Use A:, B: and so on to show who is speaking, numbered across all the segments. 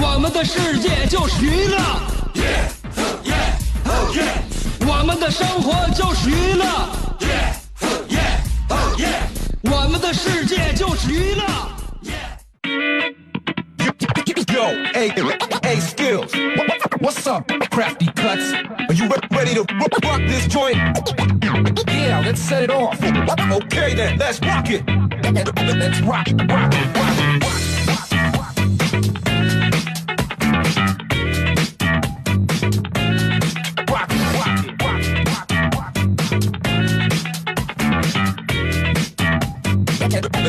A: 我们的世界就是娱乐，我们的生活就是娱乐，我们的世界就是娱乐。
B: Yo, A, A skills. What's up, crafty cuts? Are you re- ready to rock this joint? Yeah, let's set it off. Okay then, let's rock it. Let's rock, rock, rock, rock.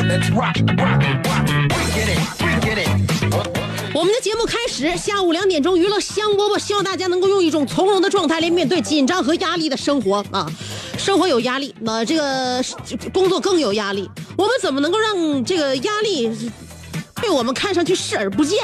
B: Let's rock, rock, rock.
C: 十，下午两点钟，娱乐香饽饽，希望大家能够用一种从容的状态来面对紧张和压力的生活啊。生活有压力，那这个工作更有压力。我们怎么能够让这个压力被我们看上去视而不见？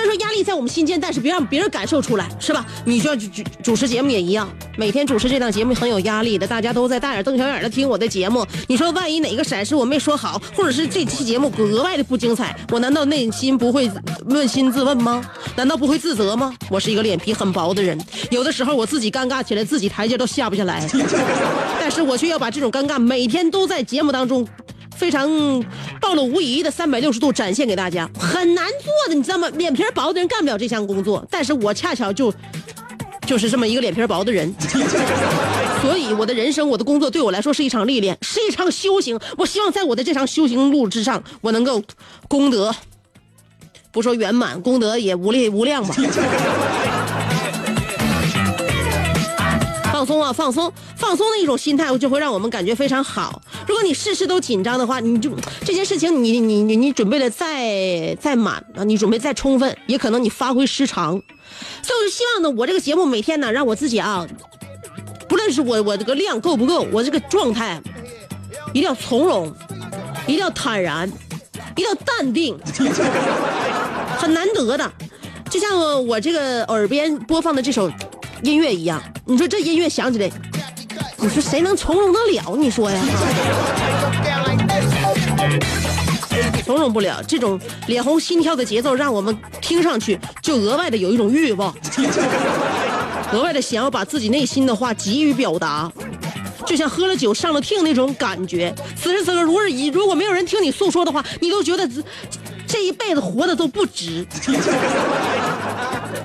C: 虽然说压力在我们心间，但是别让别人感受出来，是吧？你说主主主持节目也一样，每天主持这档节目很有压力的，大家都在大眼瞪小眼的听我的节目。你说万一哪个闪失我没说好，或者是这期节目格外的不精彩，我难道内心不会扪心自问吗？难道不会自责吗？我是一个脸皮很薄的人，有的时候我自己尴尬起来，自己台阶都下不下来，但是我却要把这种尴尬每天都在节目当中。非常暴露无遗的三百六十度展现给大家，很难做的，你知道吗？脸皮薄的人干不了这项工作，但是我恰巧就就是这么一个脸皮薄的人，所以我的人生，我的工作对我来说是一场历练，是一场修行。我希望在我的这场修行路之上，我能够功德，不说圆满，功德也无力无量吧。放松啊，放松，放松的一种心态，就会让我们感觉非常好。如果你事事都紧张的话，你就这件事情你，你你你准备的再再满啊，你准备再充分，也可能你发挥失常。所以我就希望呢，我这个节目每天呢，让我自己啊，不论是我我这个量够不够，我这个状态一定要从容，一定要坦然，一定要淡定，很难得的。就像我这个耳边播放的这首音乐一样，你说这音乐响起来，你说谁能从容得了？你说呀？从容不了，这种脸红心跳的节奏，让我们听上去就额外的有一种欲望，额外的想要把自己内心的话急于表达，就像喝了酒上了听那种感觉。此时此刻，如果如果没有人听你诉说的话，你都觉得这这一辈子活的都不值。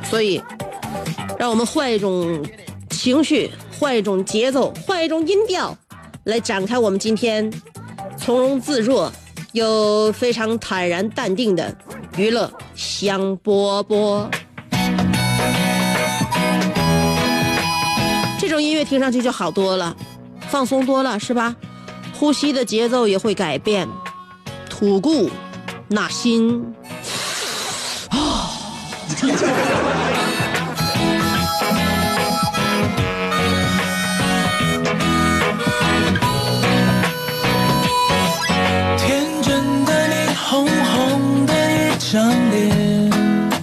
C: 所以，让我们换一种情绪，换一种节奏，换一种音调，来展开我们今天从容自若又非常坦然淡定的娱乐香饽饽。这种音乐听上去就好多了，放松多了，是吧？呼吸的节奏也会改变，吐故纳新。
D: 天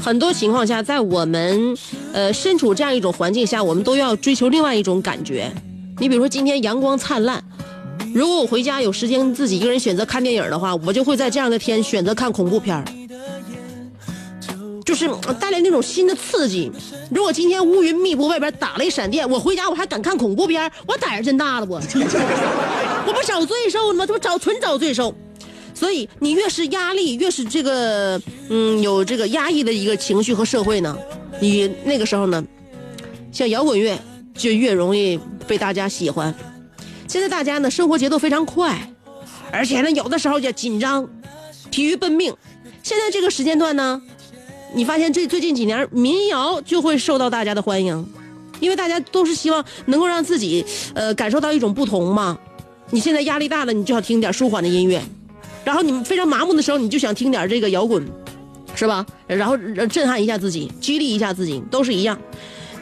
C: 很多情况下，在我们呃身处这样一种环境下，我们都要追求另外一种感觉。你比如说今天阳光灿烂，如果我回家有时间自己一个人选择看电影的话，我就会在这样的天选择看恐怖片儿就是带来那种新的刺激。如果今天乌云密布，外边打雷闪电，我回家我还敢看恐怖片儿我胆儿真大了不？我 不找罪受了吗？这不找纯找罪受。所以你越是压力，越是这个嗯有这个压抑的一个情绪和社会呢，你那个时候呢，像摇滚乐就越容易被大家喜欢。现在大家呢生活节奏非常快，而且呢有的时候也紧张，疲于奔命。现在这个时间段呢，你发现这最近几年民谣就会受到大家的欢迎，因为大家都是希望能够让自己呃感受到一种不同嘛。你现在压力大了，你就要听点舒缓的音乐。然后你们非常麻木的时候，你就想听点这个摇滚，是吧？然后震撼一下自己，激励一下自己，都是一样。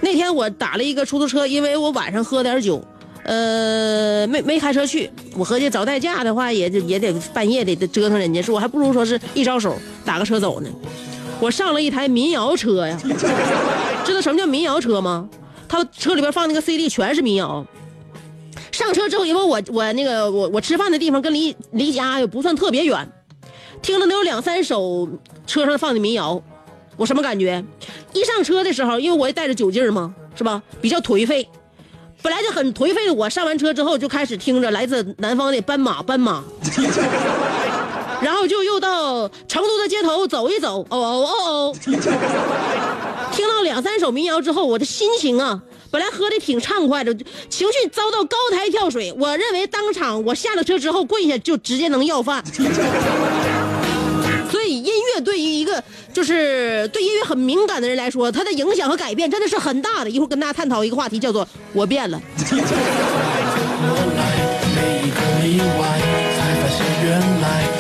C: 那天我打了一个出租车，因为我晚上喝点酒，呃，没没开车去。我合计找代驾的话，也得也得半夜得折腾人家，说我还不如说是一招手打个车走呢。我上了一台民谣车呀，知道什么叫民谣车吗？他车里边放那个 CD 全是民谣。上车之后，因为我我那个我我吃饭的地方跟离离家也不算特别远，听了能有两三首车上放的民谣，我什么感觉？一上车的时候，因为我也带着酒劲儿嘛，是吧？比较颓废，本来就很颓废的我，上完车之后就开始听着来自南方的斑马斑马，然后就又到成都的街头走一走，哦哦哦哦，听到两三首民谣之后，我的心情啊。本来喝的挺畅快的，情绪遭到高台跳水。我认为当场我下了车之后跪下就直接能要饭。所以音乐对于一个就是对音乐很敏感的人来说，它的影响和改变真的是很大的。一会儿跟大家探讨一个话题，叫做“我变了”。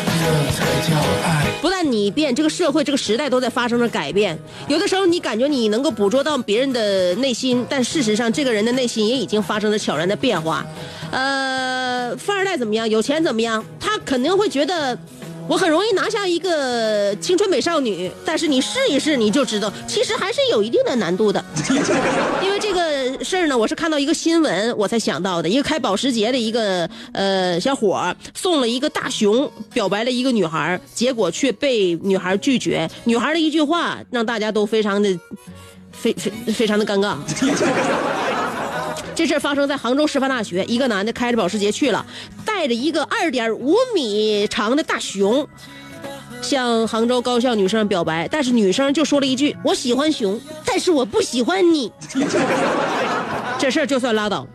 C: 不但你变，这个社会、这个时代都在发生着改变。有的时候你感觉你能够捕捉到别人的内心，但事实上这个人的内心也已经发生了悄然的变化。呃，富二代怎么样？有钱怎么样？他肯定会觉得我很容易拿下一个青春美少女，但是你试一试你就知道，其实还是有一定的难度的。因为这个事儿呢，我是看到一个新闻我才想到的，一个开保时捷的一个呃小伙送了一个大熊表白了一个女孩，结果却被女孩拒绝。女孩的一句话让大家都非常的非非非常的尴尬。这事儿发生在杭州师范大学，一个男的开着保时捷去了，带着一个二点五米长的大熊，向杭州高校女生表白，但是女生就说了一句：“我喜欢熊，但是我不喜欢你。”这事儿就算拉倒。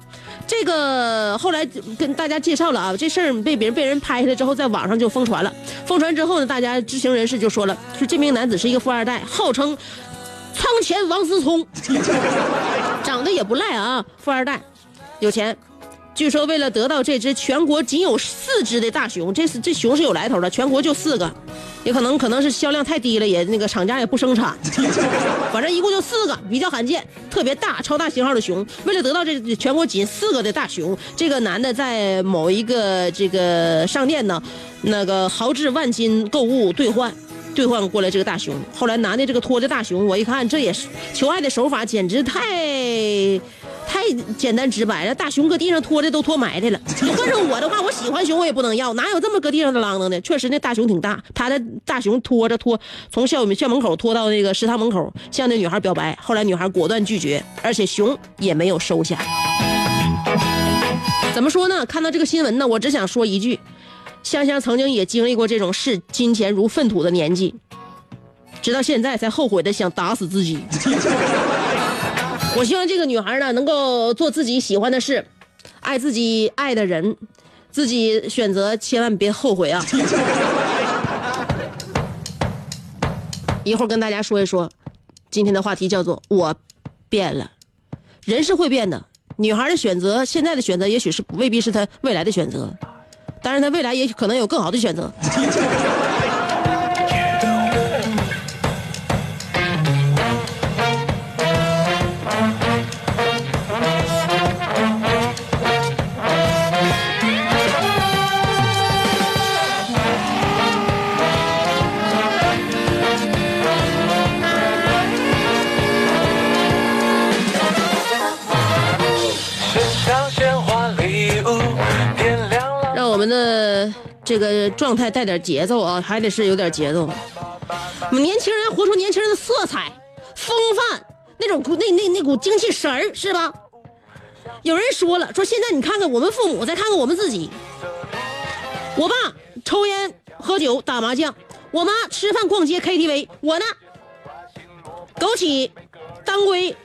C: 这个后来跟大家介绍了啊，这事儿被别人被人拍下来之后，在网上就疯传了。疯传之后呢，大家知情人士就说了，说这名男子是一个富二代，号称仓前王思聪，长得也不赖啊，富二代，有钱。据说为了得到这只全国仅有四只的大熊，这是这熊是有来头的，全国就四个，也可能可能是销量太低了，也那个厂家也不生产，反正一共就四个，比较罕见，特别大超大型号的熊。为了得到这全国仅四个的大熊，这个男的在某一个这个商店呢，那个豪掷万金购物兑换。兑换过来这个大熊，后来男的这个拖着大熊，我一看这也是求爱的手法，简直太太简单直白了。大熊搁地上拖的都拖埋汰了。你换成我的话，我喜欢熊我也不能要，哪有这么搁地上的啷当的？确实那大熊挺大，他的大熊拖着拖从校校门口拖到那个食堂门口，向那女孩表白。后来女孩果断拒绝，而且熊也没有收下。怎么说呢？看到这个新闻呢，我只想说一句。香香曾经也经历过这种视金钱如粪土的年纪，直到现在才后悔的想打死自己。我希望这个女孩呢，能够做自己喜欢的事，爱自己爱的人，自己选择，千万别后悔啊！一会儿跟大家说一说，今天的话题叫做“我变了”，人是会变的。女孩的选择，现在的选择，也许是未必是她未来的选择。当然，她未来也可能有更好的选择。这个状态带点节奏啊，还得是有点节奏。我年轻人活出年轻人的色彩、风范，那种那那那股精气神儿，是吧？有人说了，说现在你看看我们父母，再看看我们自己。我爸抽烟、喝酒、打麻将；我妈吃饭、逛街、KTV。我呢，枸杞、当归、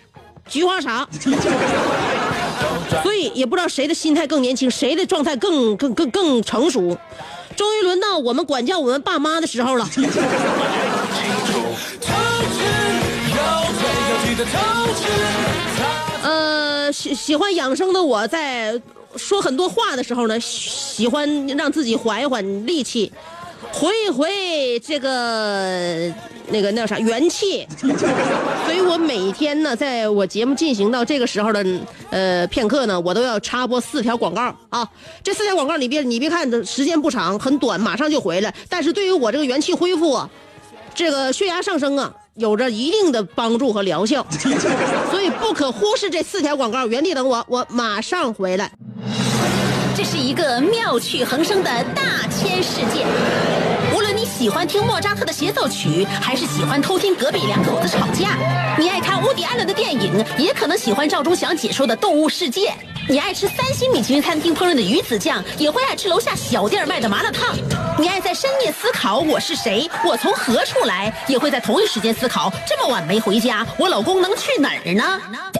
C: 菊花茶。所以也不知道谁的心态更年轻，谁的状态更更更更成熟。终于轮到我们管教我们爸妈的时候了。呃，喜喜欢养生的我在说很多话的时候呢，喜欢让自己缓一缓力气。回一回这个那个那啥元气。所以我每天呢，在我节目进行到这个时候的呃片刻呢，我都要插播四条广告啊。这四条广告你别你别看的时间不长，很短，马上就回来。但是对于我这个元气恢复啊，这个血压上升啊，有着一定的帮助和疗效。所以不可忽视这四条广告，原地等我，我马上回来。
E: 一个妙趣横生的大千世界。无论你喜欢听莫扎特的协奏曲，还是喜欢偷听隔壁两口子吵架；你爱看乌迪艾伦的电影，也可能喜欢赵忠祥解说的《动物世界》；你爱吃三星米其林餐厅烹饪的鱼子酱，也会爱吃楼下小店卖的麻辣烫；你爱在深夜思考我是谁，我从何处来，也会在同一时间思考这么晚没回家，我老公能去哪儿呢？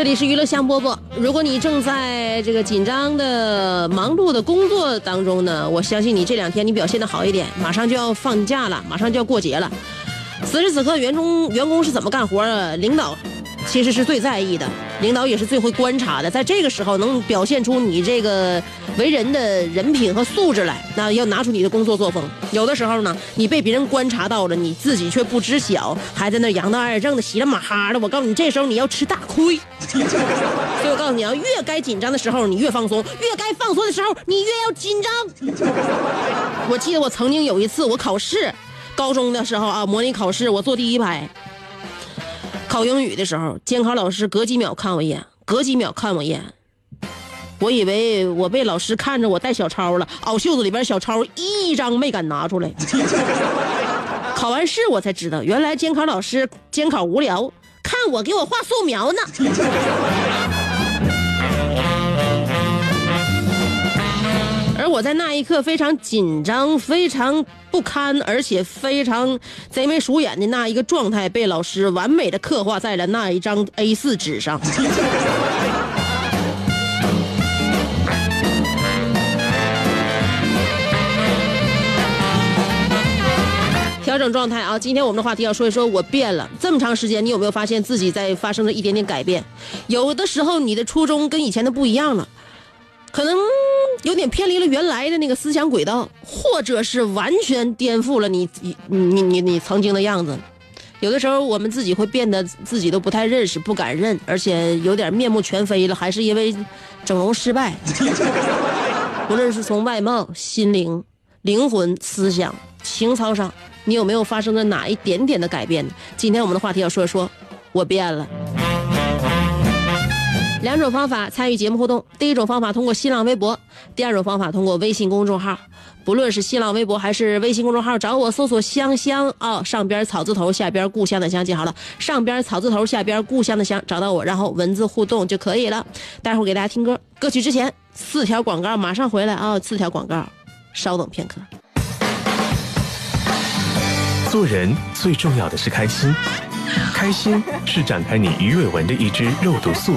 C: 这里是娱乐香饽饽。如果你正在这个紧张的、忙碌的工作当中呢，我相信你这两天你表现的好一点，马上就要放假了，马上就要过节了。此时此刻，员工员工是怎么干活的？领导其实是最在意的，领导也是最会观察的。在这个时候，能表现出你这个为人的人品和素质来，那要拿出你的工作作风。有的时候呢，你被别人观察到了，你自己却不知晓，还在那扬当二正的、稀了马哈的。我告诉你，这时候你要吃大亏。所以我告诉你啊，越该紧张的时候你越放松，越该放松的时候你越要紧张。我记得我曾经有一次我考试，高中的时候啊，模拟考试我坐第一排，考英语的时候，监考老师隔几秒看我一眼，隔几秒看我一眼。我以为我被老师看着我带小抄了，袄袖子里边小抄一张没敢拿出来。考完试我才知道，原来监考老师监考无聊，看我给我画素描呢。我在那一刻非常紧张、非常不堪，而且非常贼眉鼠眼的那一个状态，被老师完美的刻画在了那一张 A4 纸上。调整状态啊！今天我们的话题要说一说，我变了。这么长时间，你有没有发现自己在发生了一点点改变？有的时候，你的初衷跟以前的不一样了，可能有点偏离了原来的那个思想轨道，或者是完全颠覆了你你你你你曾经的样子。有的时候，我们自己会变得自己都不太认识，不敢认，而且有点面目全非了，还是因为整容失败。无论是从外貌、心灵、灵魂、思想、情操上。你有没有发生了哪一点点的改变呢？今天我们的话题要说一说，我变了。两种方法参与节目互动：第一种方法通过新浪微博，第二种方法通过微信公众号。不论是新浪微博还是微信公众号，找我搜索“香香”啊，上边草字头，下边故乡的乡，记好了，上边草字头，下边故乡的乡，找到我，然后文字互动就可以了。待会儿给大家听歌，歌曲之前四条广告马上回来啊，四条广告，稍等片刻。
F: 做人最重要的是开心，开心是展开你鱼尾纹的一支肉毒素，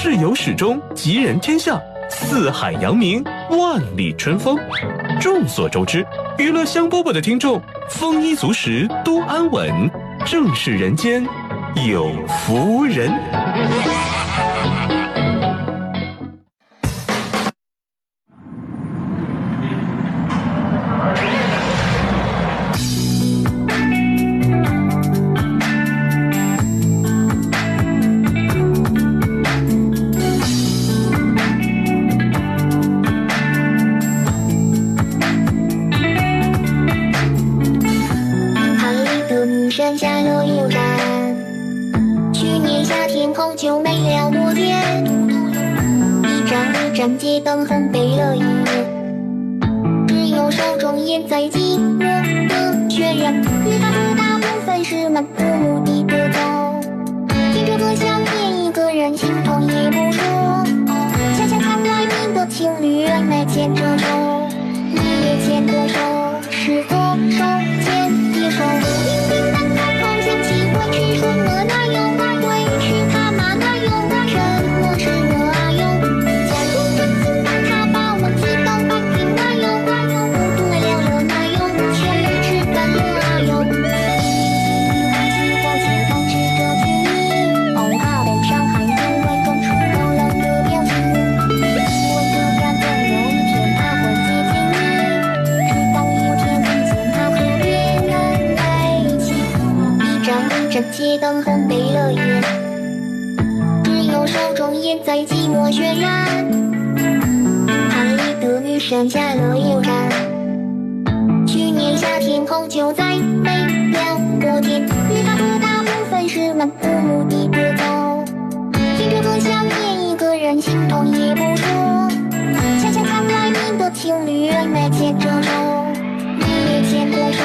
F: 事有始终，吉人天下，四海扬名，万里春风。众所周知，娱乐香饽饽的听众丰衣足食，多安稳，正是人间有福人。
G: 然后就没了，我天，一盏一盏街灯烘背了一夜，只有手中烟在寂寞的渲染，遇到的大部分是漫无目的的走，听着歌想念一个人，心痛也不说，想想看外面的情侣，原来牵着手，你也牵着手。山下了油站。去年夏天后就再没了过天，与他的大部分是漫无目的的走，听着歌想念一个人，心痛也不说，想想看外面的情侣原来牵着手，你也牵着手，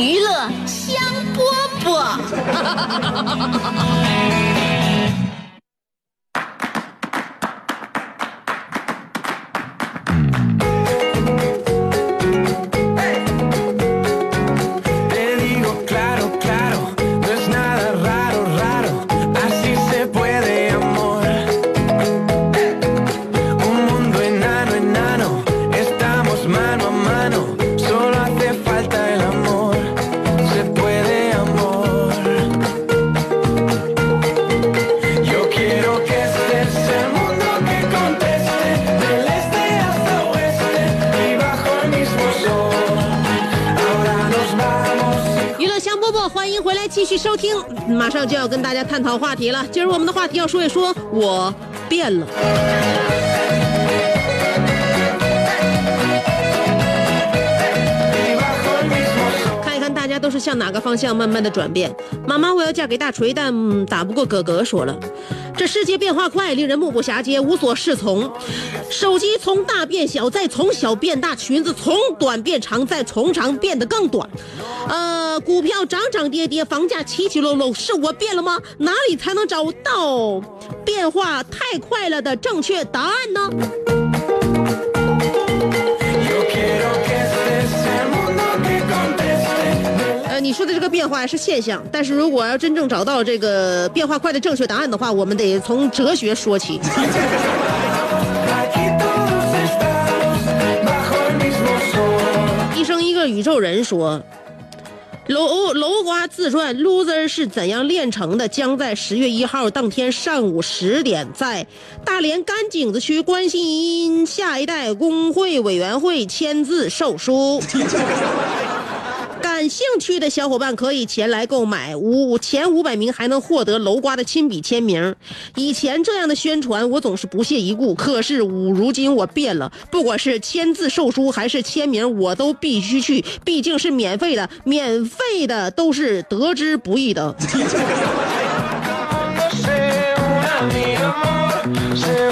E: 娱乐香饽饽。
C: 就要跟大家探讨话题了。今儿我们的话题要说一说，我变了。看一看大家都是向哪个方向慢慢的转变。妈妈，我要嫁给大锤，但打不过哥哥。说了，这世界变化快，令人目不暇接，无所适从。手机从大变小，再从小变大；裙子从短变长，再从长变得更短。呃，股票涨涨跌跌，房价起起落落，是我变了吗？哪里才能找到变化太快了的正确答案呢.呃，你说的这个变化是现象，但是如果要真正找到这个变化快的正确答案的话，我们得从哲学说起。一生一个宇宙人说，楼楼瓜自传《loser》是怎样炼成的？将在十月一号当天上午十点，在大连甘井子区关心下一代工会委员会签字售书。感兴趣的小伙伴可以前来购买，五前五百名还能获得楼瓜的亲笔签名。以前这样的宣传我总是不屑一顾，可是五如今我变了，不管是签字售书还是签名，我都必须去，毕竟是免费的，免费的都是得之不易的。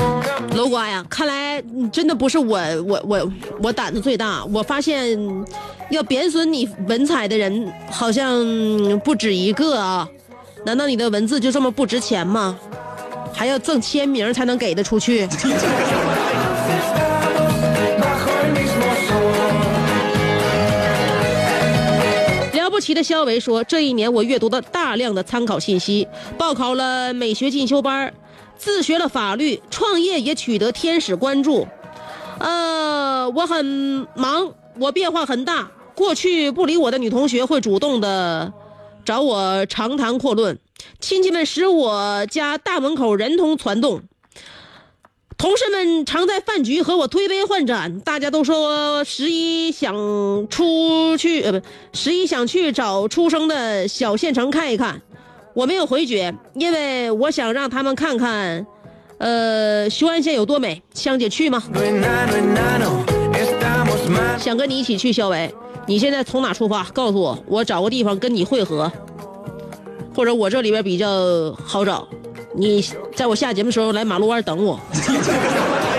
C: 楼瓜呀，看来真的不是我我我我胆子最大。我发现要贬损你文采的人好像不止一个啊！难道你的文字就这么不值钱吗？还要赠签名才能给得出去？了不起的肖维说，这一年我阅读了大量的参考信息，报考了美学进修班，自学了法律，创业也取得天使关注。呃，我很忙，我变化很大。过去不理我的女同学会主动的找我长谈阔论，亲戚们使我家大门口人头攒动。同事们常在饭局和我推杯换盏，大家都说十一想出去，呃，不，十一想去找出生的小县城看一看。我没有回绝，因为我想让他们看看，呃，雄安县有多美。香姐去吗.想跟你一起去，肖伟。你现在从哪出发？告诉我，我找个地方跟你会合，或者我这里边比较好找。你在我下节目的时候来马路湾等我。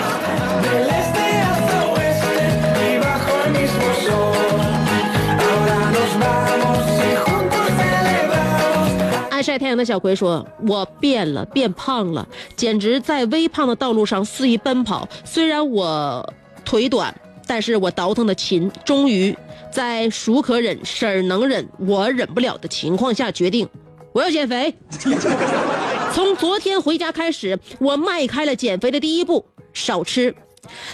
C: 太阳的小葵说：“我变了，变胖了，简直在微胖的道路上肆意奔跑。虽然我腿短，但是我倒腾的勤。终于在孰可忍，婶儿能忍，我忍不了的情况下，决定我要减肥。从昨天回家开始，我迈开了减肥的第一步，少吃。”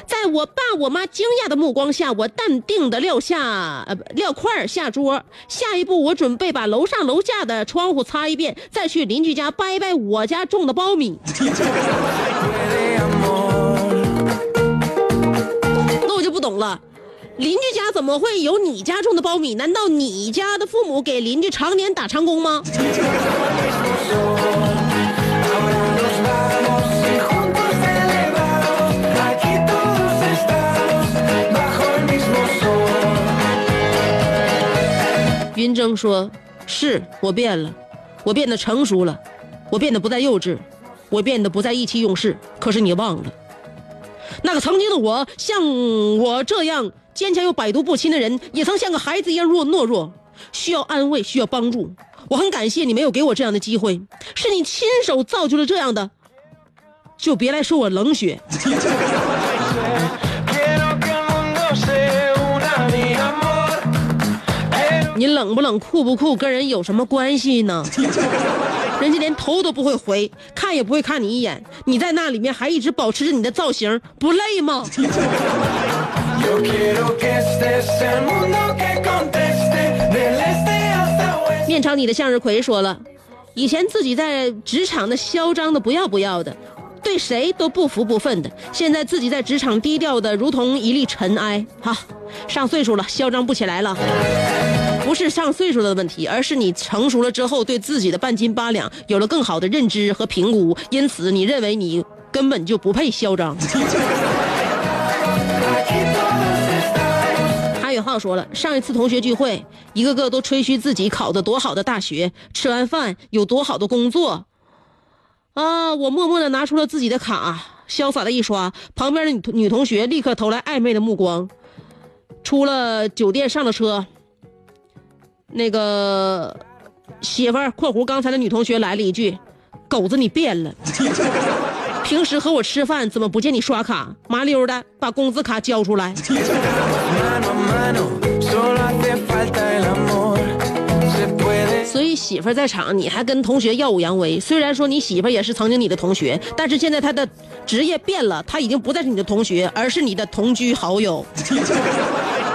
C: 在我爸我妈惊讶的目光下，我淡定的撂下呃撂块儿下桌。下一步，我准备把楼上楼下的窗户擦一遍，再去邻居家掰掰我家种的苞米。那我就不懂了，邻居家怎么会有你家种的苞米？难道你家的父母给邻居常年打长工吗？云峥说：“是我变了，我变得成熟了，我变得不再幼稚，我变得不再意气用事。可是你忘了，那个曾经的我，像我这样坚强又百毒不侵的人，也曾像个孩子一样弱懦弱，需要安慰，需要帮助。我很感谢你没有给我这样的机会，是你亲手造就了这样的，就别来说我冷血。”你冷不冷、酷不酷，跟人有什么关系呢？人家连头都不会回，看也不会看你一眼，你在那里面还一直保持着你的造型，不累吗. 面朝你的向日葵说了，以前自己在职场的嚣张的不要不要的，对谁都不服不忿的，现在自己在职场低调的如同一粒尘埃。哈，上岁数了，嚣张不起来了。不是上岁数的问题，而是你成熟了之后，对自己的半斤八两有了更好的认知和评估，因此你认为你根本就不配嚣张。还宇浩说了，上一次同学聚会，一个个都吹嘘自己考的多好的大学，吃完饭有多好的工作。啊，我默默的拿出了自己的卡，潇洒的一刷，旁边的女女同学立刻投来暧昧的目光。出了酒店，上了车，那个媳妇儿（括弧刚才的女同学）来了一句：“狗子，你变了。”平时和我吃饭怎么不见你刷卡？麻溜的把工资卡交出来。所以媳妇儿在场，你还跟同学耀武扬威。虽然说你媳妇儿也是曾经你的同学，但是现在她的职业变了，她已经不再是你的同学，而是你的同居好友。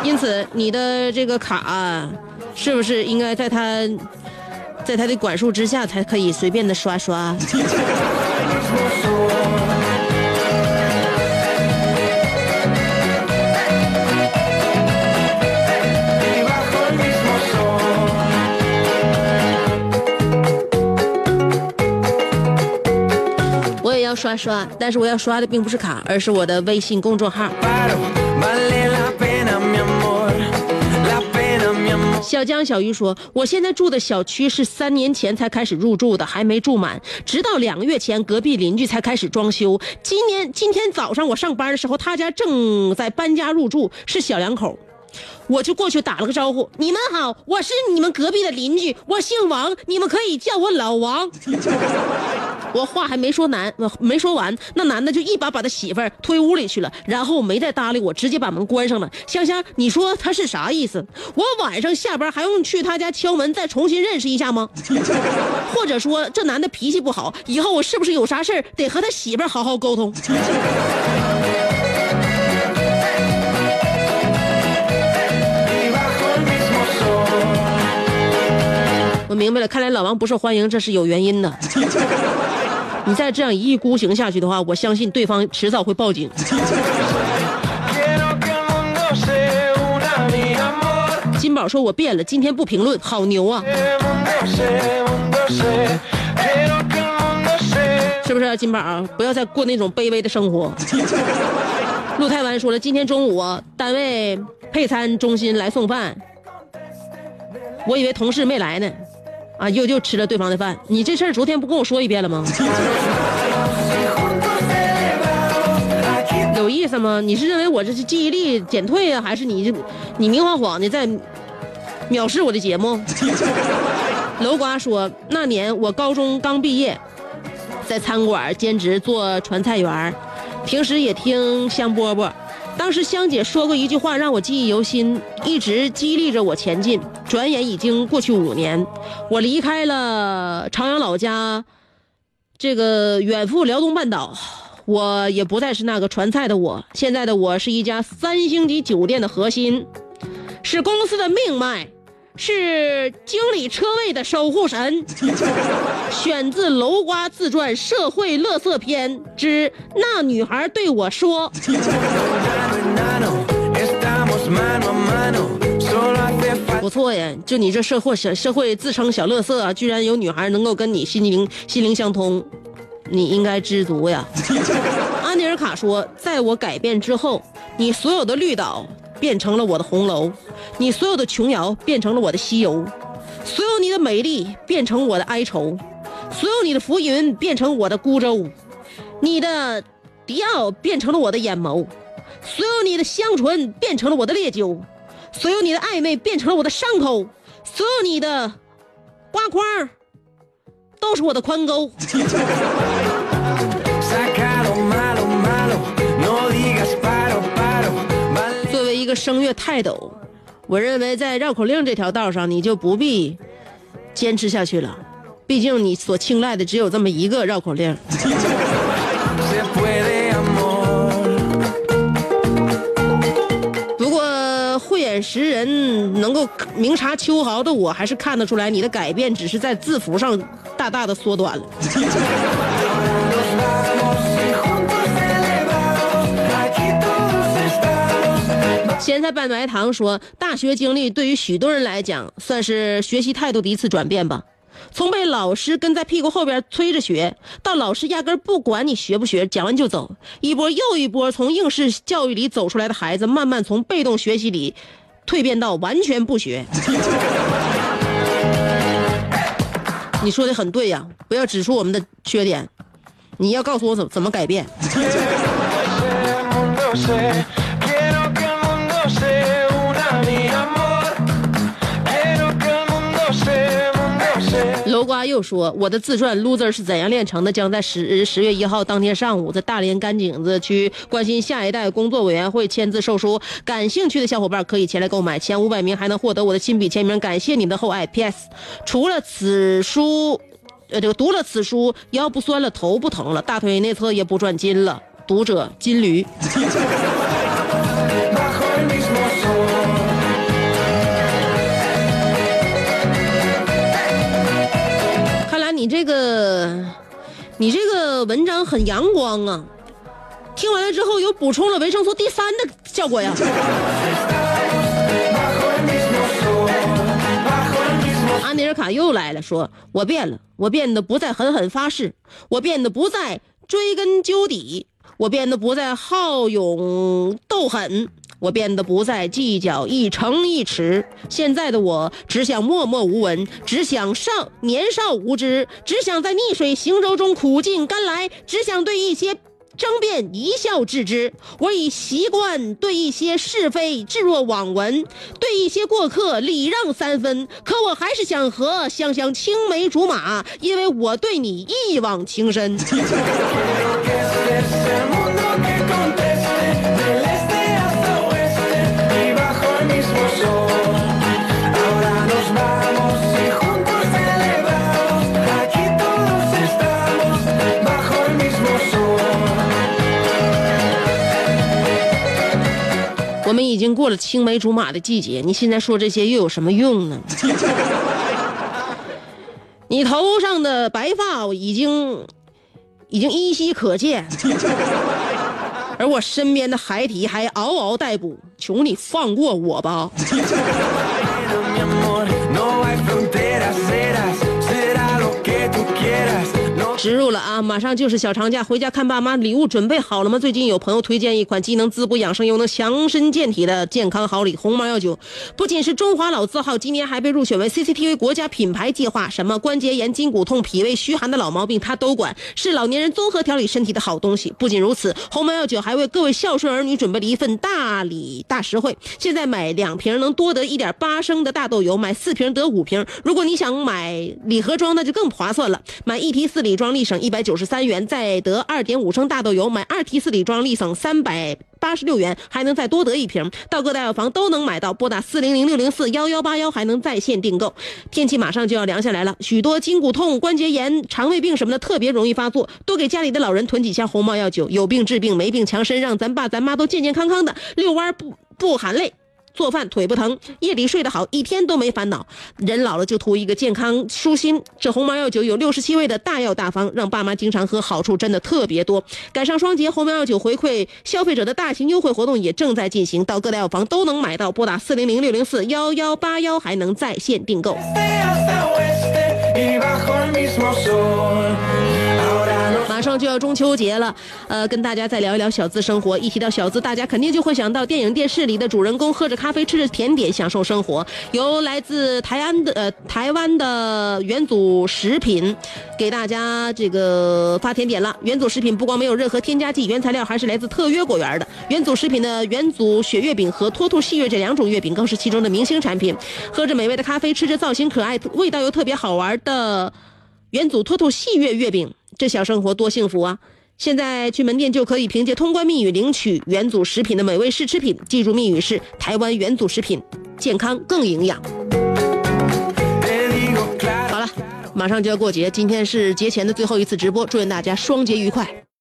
C: 因此，你的这个卡，是不是应该在他在他的管束之下才可以随便的刷刷？我也要刷刷，但是我要刷的并不是卡，而是我的微信公众号。小江小鱼说：“我现在住的小区是三年前才开始入住的，还没住满。直到两个月前，隔壁邻居才开始装修。今年今天早上我上班的时候，他家正在搬家入住，是小两口。我就过去打了个招呼：‘你们好，我是你们隔壁的邻居，我姓王，你们可以叫我老王。’我话还没说难，没说完，那男的就一把把他媳妇儿推屋里去了，然后没再搭理我，直接把门关上了。香香，你说他是啥意思？我晚上下班还用去他家敲门再重新认识一下吗？或者说这男的脾气不好，以后我是不是有啥事儿得和他媳妇儿好好沟通？我明白了，看来老王不受欢迎，这是有原因的。你再这样一意孤行下去的话，我相信对方迟早会报警。金宝说：“我变了，今天不评论，好牛啊.是不是、金宝？不要再过那种卑微的生活。”陆太湾说了：“今天中午啊单位配餐中心来送饭，我以为同事没来呢，啊，又又吃了对方的饭。你这事儿昨天不跟我说一遍了吗？有意思吗？你是认为我这是记忆力减退啊，还是你这你明晃晃的在藐视我的节目？楼瓜说，那年我高中刚毕业，在餐馆兼职做传菜员平时也听香饽饽。当时香姐说过一句话让我记忆犹新，一直激励着我前进。转眼已经过去五年，我离开了朝阳老家，这个远赴辽东半岛。我也不再是那个传菜的我，现在的我是一家三星级酒店的核心，是公司的命脉，是经理车位的守护神。选自楼瓜自传《社会乐色篇》之《那女孩对我说》。错呀，就你这社会小社会自称小乐色啊，居然有女孩能够跟你心灵心灵相通，你应该知足呀。安尼尔卡说，在我改变之后，你所有的绿岛变成了我的红楼，你所有的琼瑶变成了我的西游，所有你的美丽变成我的哀愁，所有你的浮云变成我的孤舟，你的迪奥变成了我的眼眸，所有你的香醇变成了我的烈酒。所有你的暧昧变成了我的伤口，所有你的刮框都是我的宽沟。作为一个声乐泰斗，我认为在绕口令这条道上，你就不必坚持下去了。毕竟你所青睐的只有这么一个绕口令。识人、能够明察秋毫的我，还是看得出来你的改变只是在字符上大大的缩短了。咸菜拌白糖说，大学经历对于许多人来讲，算是学习态度的一次转变吧。从被老师跟在屁股后边催着学，到老师压根不管你学不学，讲完就走，一波又一波从应试教育里走出来的孩子，慢慢从被动学习里蜕变到完全不学。你说的很对呀，不要指出我们的缺点，你要告诉我怎怎么改变。说：“我的自传《loser》是怎样炼成的？将在十十月一号当天上午，在大连甘井子区关心下一代工作委员会签字售书。感兴趣的小伙伴可以前来购买，前五百名还能获得我的亲笔签名。感谢你的厚爱。P.S. 除了此书，呃，这个读了此书，腰不酸了，头不疼了，大腿内侧也不转筋了。读者金驴。”你这个，你这个文章很阳光啊。听完了之后，有补充了维生素 D 三的效果呀。
D: Bajo el mismo sol. Bajo el mismo
C: 阿尼尔卡又来了，说：“我变了，我变得不再狠狠发誓，我变得不再追根究底，我变得不再好勇斗狠，我变得不再计较一城一尺。现在的我只想默默无闻，只想少年少无知，只想在逆水行舟中苦尽甘来，只想对一些。”争辩一笑置之，我已习惯对一些是非置若罔闻，对一些过客礼让三分。可我还是想和香香青梅竹马，因为我对你一往情深。我们已经过了青梅竹马的季节，你现在说这些又有什么用呢？你头上的白发已经已经依稀可见，而我身边的孩提还嗷嗷待哺，求你放过我吧！植入了啊！马上就是小长假，回家看爸妈，礼物准备好了吗？最近有朋友推荐一款既能滋补养生又能强身健体的健康好礼——鸿茅药酒，不仅是中华老字号，今年还被入选为 CCTV 国家品牌计划。什么关节炎、筋骨痛、脾胃虚寒的老毛病，它都管，是老年人综合调理身体的好东西。不仅如此，鸿茅药酒还为各位孝顺儿女准备了一份大礼大实惠。现在买两瓶能多得一点八升的大豆油，买四瓶得五瓶。如果你想买礼盒装，那就更划算了，买一提四礼装立省一百九十三元，再得二点五升大豆油；买二提四礼装立省三百。八十六元还能再多得一瓶，到各大药房都能买到。拨打四零零六零四幺幺八幺还能在线订购。天气马上就要凉下来了，许多筋骨痛、关节炎、肠胃病什么的特别容易发作，多给家里的老人囤几箱鸿茅药酒，有病治病，没病强身，让咱爸咱妈都健健康康的，遛弯不不喊累。做饭腿不疼，夜里睡得好，一天都没烦恼。人老了就图一个健康舒心。这鸿茅药酒有六十七味的大药大方，让爸妈经常喝，好处真的特别多。赶上双节，鸿茅药酒回馈消费者的大型优惠活动也正在进行，到各大药房都能买到。拨打四零零六零四幺幺八幺还能在线订购。马上就要中秋节了，呃，跟大家再聊一聊小资生活。一提到小资，大家肯定就会想到电影、电视里的主人公喝着咖啡、吃着甜点，享受生活。由来自台湾的呃台湾的元祖食品，给大家这个发甜点了。元祖食品不光没有任何添加剂，原材料还是来自特约果园的。元祖食品的元祖雪月饼和脱兔细月这两种月饼更是其中的明星产品。喝着美味的咖啡，吃着造型可爱、味道又特别好玩的。元祖脱兔细月月饼，这小生活多幸福啊！现在去门店就可以凭借通关密语领取元祖食品的美味试吃品，记住密语是台湾元祖食品，健康更营养。好了，马上就要过节，今天是节前的最后一次直播，祝愿大家双节愉快。